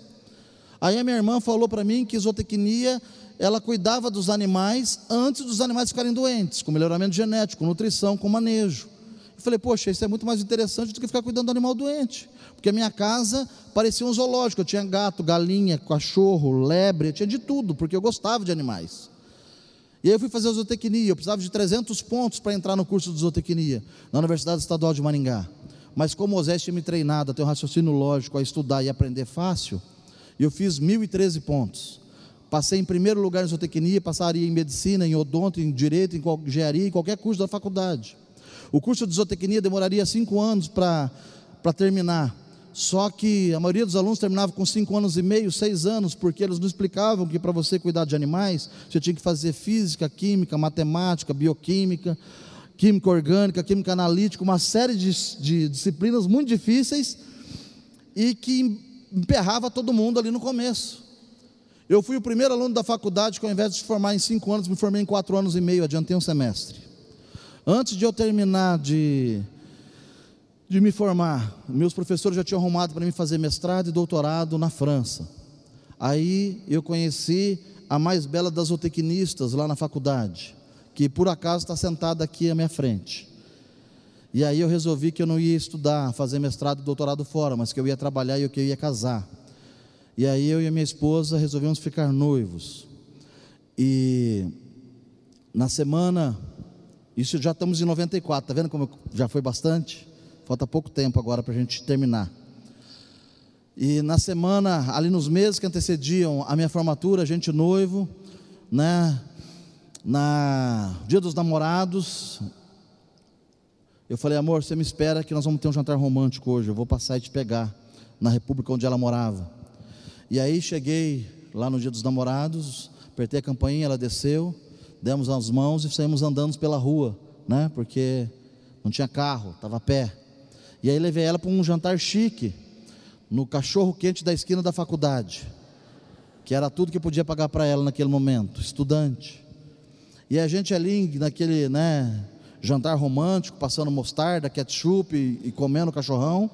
Aí a minha irmã falou para mim que zootecnia ela cuidava dos animais antes dos animais ficarem doentes, com melhoramento genético, nutrição, com manejo. Eu falei, poxa, isso é muito mais interessante do que ficar cuidando do animal doente. Porque a minha casa parecia um zoológico. Eu tinha gato, galinha, cachorro, lebre, eu tinha de tudo, porque eu gostava de animais. E aí eu fui fazer zootecnia. Eu precisava de 300 pontos para entrar no curso de zootecnia, na Universidade Estadual de Maringá. Mas como o tinha me treinado a ter um raciocínio lógico, a estudar e aprender fácil, eu fiz 1.013 pontos. Passei em primeiro lugar em zootecnia, passaria em medicina, em odonto, em direito, em engenharia, em qualquer curso da faculdade. O curso de zootecnia demoraria cinco anos para terminar. Só que a maioria dos alunos terminava com cinco anos e meio, seis anos, porque eles não explicavam que para você cuidar de animais, você tinha que fazer física, química, matemática, bioquímica, química orgânica, química analítica, uma série de, de disciplinas muito difíceis e que emperrava todo mundo ali no começo. Eu fui o primeiro aluno da faculdade que, ao invés de se formar em cinco anos, me formei em quatro anos e meio, adiantei um semestre. Antes de eu terminar de de me formar, meus professores já tinham arrumado para mim fazer mestrado e doutorado na França. Aí eu conheci a mais bela das zootecnistas lá na faculdade, que por acaso está sentada aqui à minha frente. E aí eu resolvi que eu não ia estudar, fazer mestrado e doutorado fora, mas que eu ia trabalhar e que eu ia casar. E aí eu e a minha esposa resolvemos ficar noivos. E na semana, isso já estamos em 94, tá vendo como já foi bastante? Falta pouco tempo agora para a gente terminar. E na semana, ali nos meses que antecediam a minha formatura, a gente noivo, né? Na dia dos namorados, eu falei, amor, você me espera que nós vamos ter um jantar romântico hoje. Eu vou passar e te pegar na república onde ela morava. E aí cheguei lá no dia dos namorados, apertei a campainha, ela desceu, demos as mãos e saímos andando pela rua, né? Porque não tinha carro, estava a pé. E aí levei ela para um jantar chique, no cachorro quente da esquina da faculdade. que era tudo que podia pagar para ela naquele momento, estudante. E a gente ali naquele, né, jantar romântico, passando mostarda, ketchup e, e comendo cachorrão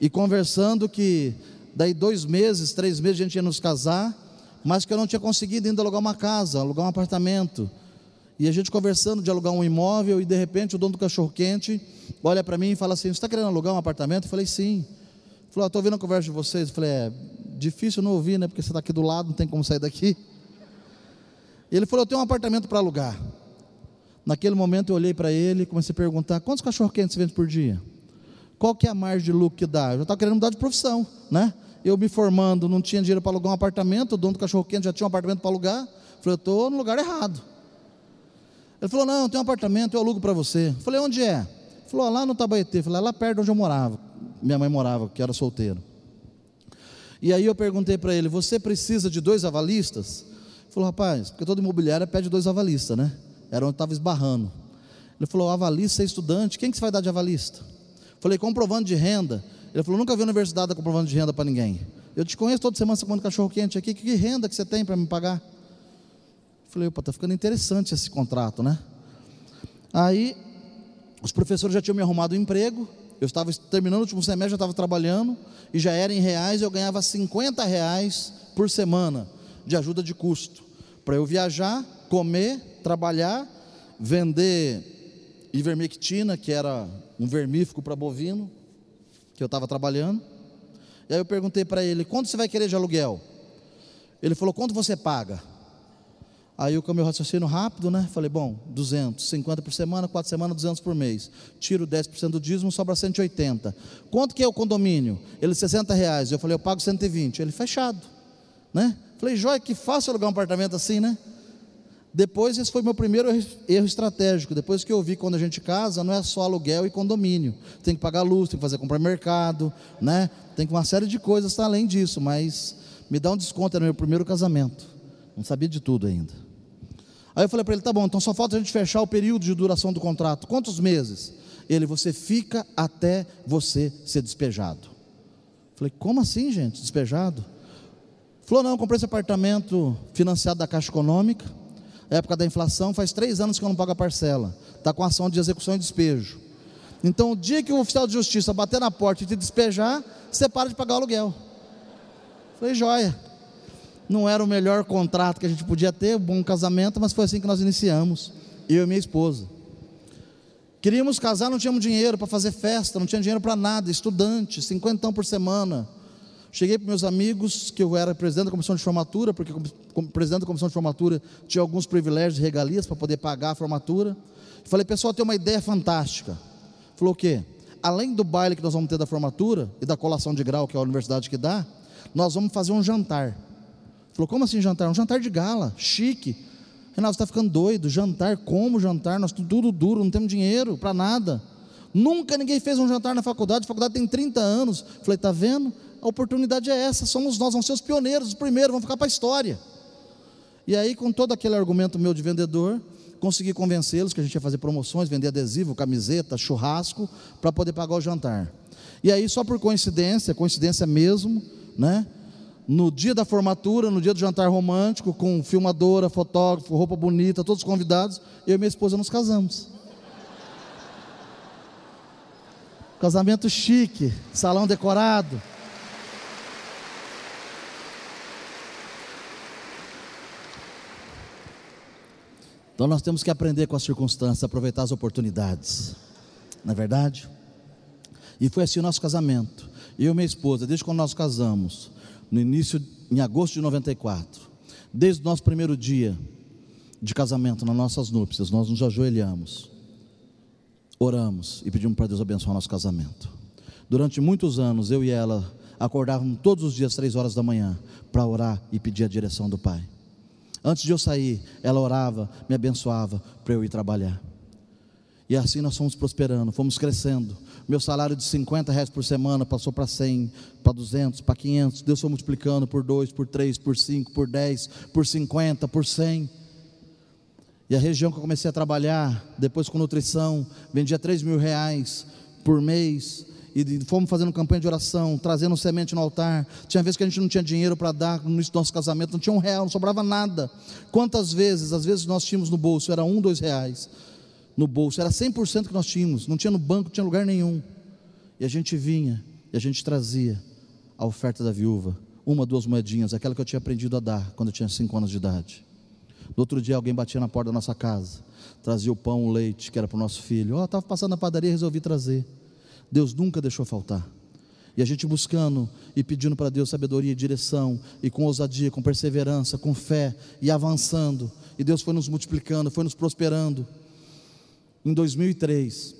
e conversando que daí dois meses, três meses a gente ia nos casar, mas que eu não tinha conseguido ainda alugar uma casa, alugar um apartamento. E a gente conversando de alugar um imóvel e de repente o dono do cachorro quente olha para mim e fala assim: Você está querendo alugar um apartamento? Eu falei: Sim. Ele falou: Estou ouvindo a conversa de vocês. Eu falei: É difícil não ouvir, né? Porque você está aqui do lado, não tem como sair daqui. E ele falou: Eu tenho um apartamento para alugar. Naquele momento eu olhei para ele e comecei a perguntar: Quantos cachorro quentes você vende por dia? Qual que é a margem de lucro que dá? Eu já estava querendo mudar de profissão, né? Eu me formando, não tinha dinheiro para alugar um apartamento, o dono do cachorro quente já tinha um apartamento para alugar. Eu falei, eu estou no lugar errado. Ele falou, não, tem um apartamento, eu alugo para você. Eu falei, onde é? Ele falou, lá no Tabaetê. Eu falei, lá perto onde eu morava. Minha mãe morava, que era solteiro. E aí eu perguntei para ele, você precisa de dois avalistas? Ele falou, rapaz, porque todo imobiliário pede dois avalistas, né? Era onde estava esbarrando. Ele falou, avalista é estudante, quem que você vai dar de avalista? Falei, comprovando de renda. Ele falou, nunca vi universidade comprovando de renda para ninguém. Eu te conheço toda semana, você comendo cachorro quente aqui, que renda que você tem para me pagar? Falei, opa, está ficando interessante esse contrato, né? Aí, os professores já tinham me arrumado um emprego, eu estava terminando o último semestre, já estava trabalhando, e já era em reais, eu ganhava 50 reais por semana de ajuda de custo, para eu viajar, comer, trabalhar, vender ivermectina, que era um vermífugo para bovino, que eu estava trabalhando. E aí eu perguntei para ele: quanto você vai querer de aluguel? Ele falou: quanto você paga? Aí o meu raciocínio rápido, né? Falei: bom, 200, 50 por semana, 4 semanas, 200 por mês. Tiro 10% do dízimo, sobra 180. Quanto que é o condomínio? Ele, 60 reais. Eu falei: eu pago 120. Ele, fechado, né? Falei: joia, que fácil alugar um apartamento assim, né? Depois, esse foi meu primeiro erro estratégico. Depois que eu vi quando a gente casa, não é só aluguel e condomínio. Tem que pagar luz, tem que fazer comprar mercado, né? Tem uma série de coisas além disso, mas me dá um desconto, era meu primeiro casamento. Não sabia de tudo ainda. Aí eu falei para ele: tá bom, então só falta a gente fechar o período de duração do contrato. Quantos meses? Ele, você fica até você ser despejado. Falei, como assim, gente? Despejado? Falou, não, comprei esse apartamento financiado da Caixa Econômica época da inflação, faz três anos que eu não pago a parcela. Está com ação de execução e despejo. Então, o dia que o oficial de justiça bater na porta e te despejar, você para de pagar o aluguel. Falei, joia. Não era o melhor contrato que a gente podia ter, um bom casamento, mas foi assim que nós iniciamos, eu e minha esposa. Queríamos casar, não tínhamos dinheiro para fazer festa, não tinha dinheiro para nada, estudante, cinquentão por semana. Cheguei para meus amigos que eu era presidente da comissão de formatura, porque como presidente da comissão de formatura tinha alguns privilégios e regalias para poder pagar a formatura. Falei, pessoal, tem uma ideia fantástica. Falou o quê? Além do baile que nós vamos ter da formatura e da colação de grau que é a universidade que dá, nós vamos fazer um jantar. Falou, como assim jantar? Um jantar de gala, chique. Renato, você está ficando doido, jantar, como jantar? Nós tudo duro, não temos dinheiro para nada. Nunca ninguém fez um jantar na faculdade, a faculdade tem 30 anos. Falei, está vendo? a oportunidade é essa, somos nós, vamos ser os pioneiros, os primeiros, vamos ficar para a história. E aí, com todo aquele argumento meu de vendedor, consegui convencê-los que a gente ia fazer promoções, vender adesivo, camiseta, churrasco, para poder pagar o jantar. E aí, só por coincidência, coincidência mesmo, né? No dia da formatura, no dia do jantar romântico, com filmadora, fotógrafo, roupa bonita, todos convidados, eu e minha esposa nos casamos. Casamento chique, salão decorado. Então nós temos que aprender com as circunstâncias, aproveitar as oportunidades. Não é verdade? E foi assim o nosso casamento. Eu e minha esposa, desde quando nós casamos, no início, em agosto de 94, desde o nosso primeiro dia de casamento, nas nossas núpcias, nós nos ajoelhamos, oramos e pedimos para Deus abençoar nosso casamento. Durante muitos anos, eu e ela acordávamos todos os dias, três horas da manhã, para orar e pedir a direção do Pai. Antes de eu sair, ela orava, me abençoava para eu ir trabalhar. E assim nós fomos prosperando, fomos crescendo. Meu salário de 50 reais por semana passou para 100, para 200, para 500. Deus foi multiplicando por 2, por 3, por 5, por 10, por 50, por 100. E a região que eu comecei a trabalhar, depois com nutrição, vendia 3 mil reais por mês. e fomos fazendo campanha de oração, trazendo semente no altar. Tinha vezes que a gente não tinha dinheiro para dar no nosso casamento, não tinha um real, não sobrava nada. Quantas vezes, às vezes nós tínhamos no bolso, era um, dois reais no bolso, era 100% que nós tínhamos, não tinha no banco, não tinha lugar nenhum. E a gente vinha, e a gente trazia a oferta da viúva, uma, duas moedinhas, aquela que eu tinha aprendido a dar quando eu tinha cinco anos de idade. No outro dia alguém batia na porta da nossa casa, trazia o pão, o leite, que era para o nosso filho. Ó, oh, estava passando na padaria e resolvi trazer. Deus nunca deixou faltar. E a gente buscando e pedindo para Deus sabedoria e direção, e com ousadia, com perseverança, com fé, e avançando. E Deus foi nos multiplicando, foi nos prosperando. Em 2003,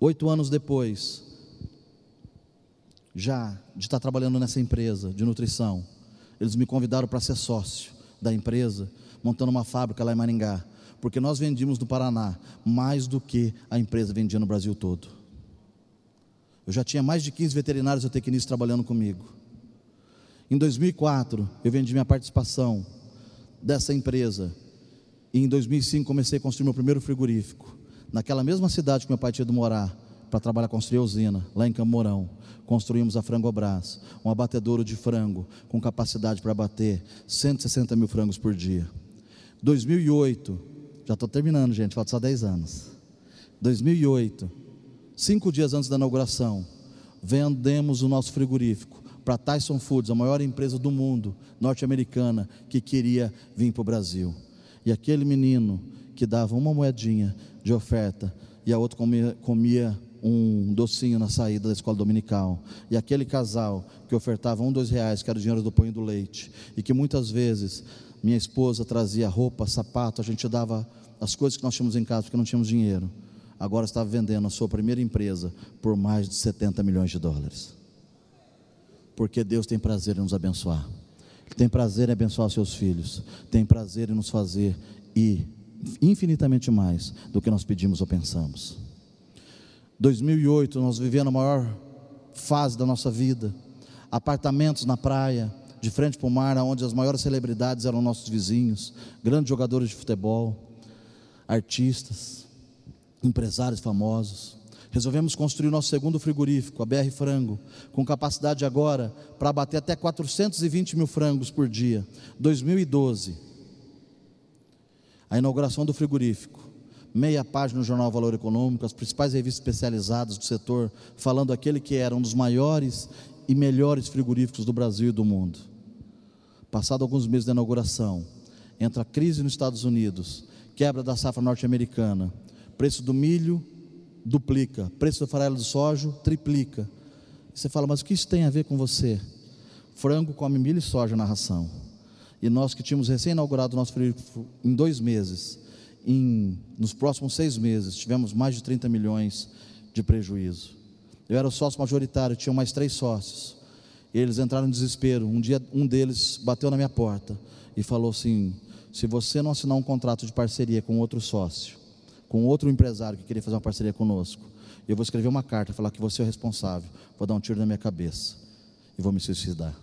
oito anos depois, já de estar trabalhando nessa empresa de nutrição, eles me convidaram para ser sócio da empresa, montando uma fábrica lá em Maringá, porque nós vendíamos no Paraná mais do que a empresa vendia no Brasil todo. Eu já tinha mais de 15 veterinários e tecnistas trabalhando comigo. Em 2004, eu vendi minha participação dessa empresa. E em 2005 comecei a construir meu primeiro frigorífico. Naquela mesma cidade que meu pai tinha ido morar, para trabalhar, construir a usina, lá em Camorão. Construímos a Frangobras, um abatedouro de frango, com capacidade para abater 160 mil frangos por dia. 2008, já estou terminando, gente, falta só 10 anos. 2008, cinco dias antes da inauguração, vendemos o nosso frigorífico para Tyson Foods, a maior empresa do mundo, norte-americana, que queria vir para o Brasil. E aquele menino que dava uma moedinha de oferta e a outra comia, comia um docinho na saída da escola dominical. E aquele casal que ofertava um, dois reais, que era o dinheiro do pão e do leite, e que muitas vezes minha esposa trazia roupa, sapato, a gente dava as coisas que nós tínhamos em casa porque não tínhamos dinheiro. Agora estava vendendo a sua primeira empresa por mais de 70 milhões de dólares. Porque Deus tem prazer em nos abençoar. Ele tem prazer em abençoar seus filhos. Tem prazer em nos fazer e infinitamente mais do que nós pedimos ou pensamos. 2008 nós vivemos a maior fase da nossa vida. Apartamentos na praia, de frente para o mar, onde as maiores celebridades eram nossos vizinhos, grandes jogadores de futebol, artistas, empresários famosos. Resolvemos construir o nosso segundo frigorífico, a BR Frango, com capacidade agora para bater até 420 mil frangos por dia. 2012, a inauguração do frigorífico meia página no jornal Valor Econômico, as principais revistas especializadas do setor, falando aquele que era um dos maiores e melhores frigoríficos do Brasil e do mundo. Passado alguns meses da inauguração, entra a crise nos Estados Unidos, quebra da safra norte-americana, preço do milho duplica, preço do farelo de soja triplica. Você fala, mas o que isso tem a ver com você? Frango come milho e soja na ração. E nós que tínhamos recém-inaugurado o nosso frigorífico em dois meses, em, nos próximos seis meses, tivemos mais de 30 milhões de prejuízo. Eu era o sócio majoritário, tinham mais três sócios. Eles entraram em desespero. Um dia, um deles bateu na minha porta e falou assim: se você não assinar um contrato de parceria com outro sócio, com outro empresário que queria fazer uma parceria conosco, eu vou escrever uma carta, falar que você é o responsável, vou dar um tiro na minha cabeça e vou me suicidar.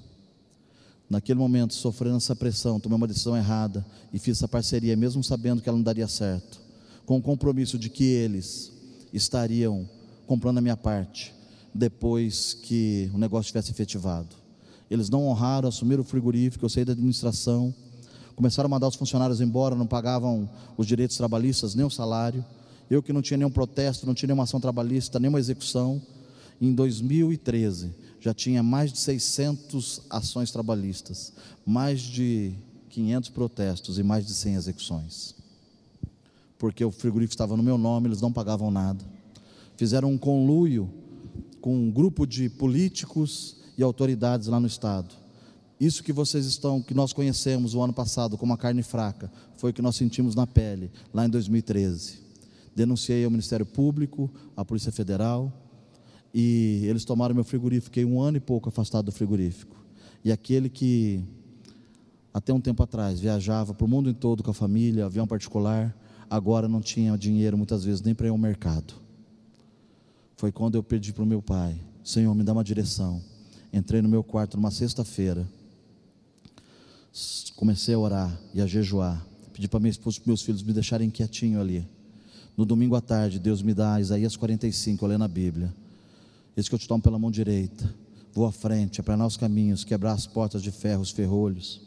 Naquele momento, sofrendo essa pressão, tomei uma decisão errada e fiz essa parceria, mesmo sabendo que ela não daria certo, com o compromisso de que eles estariam comprando a minha parte depois que o negócio tivesse efetivado. Eles não honraram, assumiram o frigorífico, eu saí da administração, começaram a mandar os funcionários embora, não pagavam os direitos trabalhistas, nem o salário. Eu que não tinha nenhum protesto, não tinha nenhuma ação trabalhista, nenhuma execução. Em 2013, já tinha mais de 600 ações trabalhistas, mais de 500 protestos e mais de 100 execuções. Porque o frigorífico estava no meu nome, eles não pagavam nada. Fizeram um conluio com um grupo de políticos e autoridades lá no estado. Isso que vocês estão, que nós conhecemos o ano passado como a carne fraca, foi o que nós sentimos na pele lá em 2013. Denunciei ao Ministério Público, à Polícia Federal, e eles tomaram meu frigorífico, fiquei um ano e pouco afastado do frigorífico. E aquele que até um tempo atrás viajava para o mundo todo com a família, avião particular, agora não tinha dinheiro muitas vezes nem para ir ao mercado. Foi quando eu pedi para o meu pai: Senhor, me dá uma direção. Entrei no meu quarto numa sexta-feira, comecei a orar e a jejuar. Pedi para minha esposa e meus filhos me deixarem quietinho ali. No domingo à tarde, Deus me dá Isaías 45, eu lendo a Bíblia. Eis que eu te tomo pela mão direita, vou à frente, aplanar os caminhos, quebrar as portas de ferro, os ferrolhos.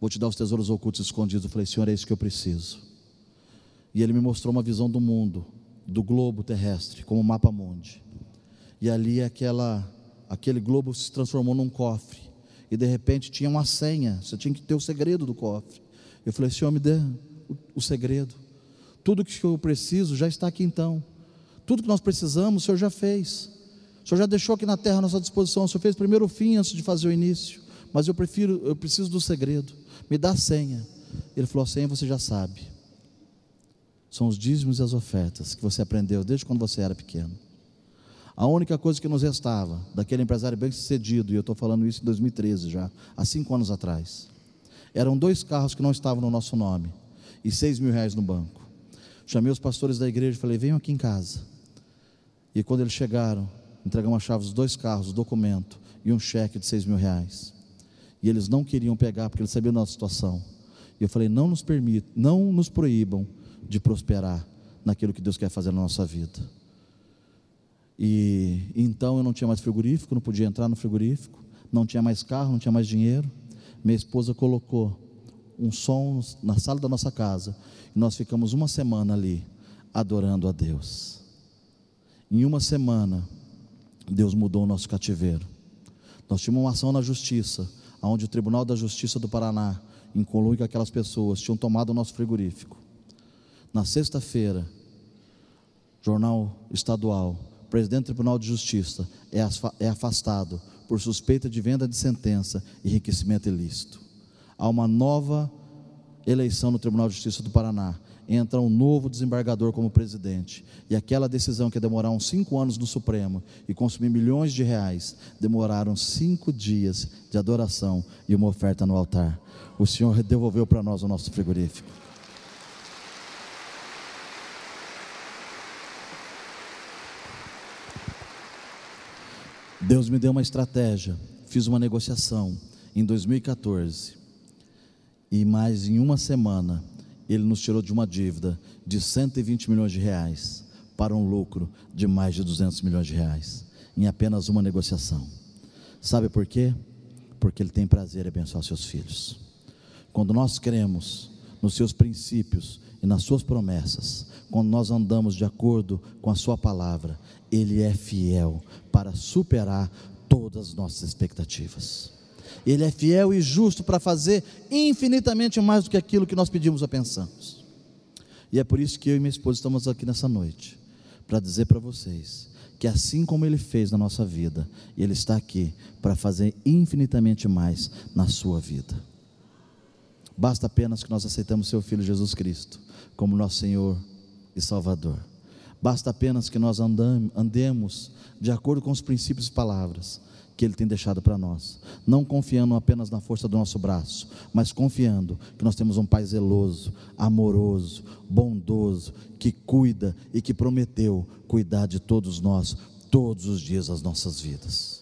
Vou te dar os tesouros ocultos escondidos. Eu falei, Senhor, é isso que eu preciso. E ele me mostrou uma visão do mundo, do globo terrestre, como um mapa mundi. E ali aquela, aquele globo se transformou num cofre. E de repente tinha uma senha. Você tinha que ter o segredo do cofre. Eu falei, Senhor, me dê o, segredo. Tudo que eu preciso já está aqui então. Tudo que nós precisamos, o Senhor já fez. O Senhor já deixou aqui na terra à nossa disposição. O Senhor fez primeiro o fim antes de fazer o início. Mas eu prefiro, eu preciso do segredo. Me dá a senha. Ele falou: a senha você já sabe. São os dízimos e as ofertas que você aprendeu desde quando você era pequeno. A única coisa que nos restava daquele empresário bem sucedido, e eu estou falando isso em 2013 já, há cinco anos atrás, eram dois carros que não estavam no nosso nome e seis mil reais no banco. Chamei os pastores da igreja e falei: venham aqui em casa. E quando eles chegaram, entregamos a chave dos dois carros, documento e um cheque de seis mil reais. E eles não queriam pegar porque eles sabiam da nossa situação. E eu falei: não nos permitam, não nos proíbam de prosperar naquilo que Deus quer fazer na nossa vida. E então eu não tinha mais frigorífico, não podia entrar no frigorífico, não tinha mais carro, não tinha mais dinheiro. Minha esposa colocou um som na sala da nossa casa e nós ficamos uma semana ali adorando a Deus. Em uma semana, Deus mudou o nosso cativeiro. Nós tínhamos uma ação na justiça, onde o Tribunal da Justiça do Paraná, em conluio com aquelas pessoas, tinham tomado o nosso frigorífico. Na sexta-feira, jornal estadual, presidente do Tribunal de Justiça é, é afastado por suspeita de venda de sentença e enriquecimento ilícito. Há uma nova eleição no Tribunal de Justiça do Paraná. Entra um novo desembargador como presidente. E aquela decisão que ia demorar uns cinco anos no Supremo e consumir milhões de reais, demoraram cinco dias de adoração e uma oferta no altar. O Senhor devolveu para nós o nosso frigorífico. Deus me deu uma estratégia, fiz uma negociação em 2014 e mais em uma semana ele nos tirou de uma dívida de 120 milhões de reais para um lucro de mais de 200 milhões de reais em apenas uma negociação. Sabe por quê? Porque ele tem prazer em abençoar seus filhos. Quando nós cremos nos seus princípios e nas suas promessas, quando nós andamos de acordo com a sua palavra, ele é fiel para superar todas as nossas expectativas. Ele é fiel e justo para fazer infinitamente mais do que aquilo que nós pedimos ou pensamos. E é por isso que eu e minha esposa estamos aqui nessa noite, para dizer para vocês que assim como Ele fez na nossa vida, Ele está aqui para fazer infinitamente mais na sua vida. Basta apenas que nós aceitamos Seu Filho Jesus Cristo como nosso Senhor e Salvador. Basta apenas que nós andemos de acordo com os princípios e palavras que Ele tem deixado para nós, não confiando apenas na força do nosso braço, mas confiando que nós temos um Pai zeloso, amoroso, bondoso, que cuida e que prometeu cuidar de todos nós todos os dias das nossas vidas.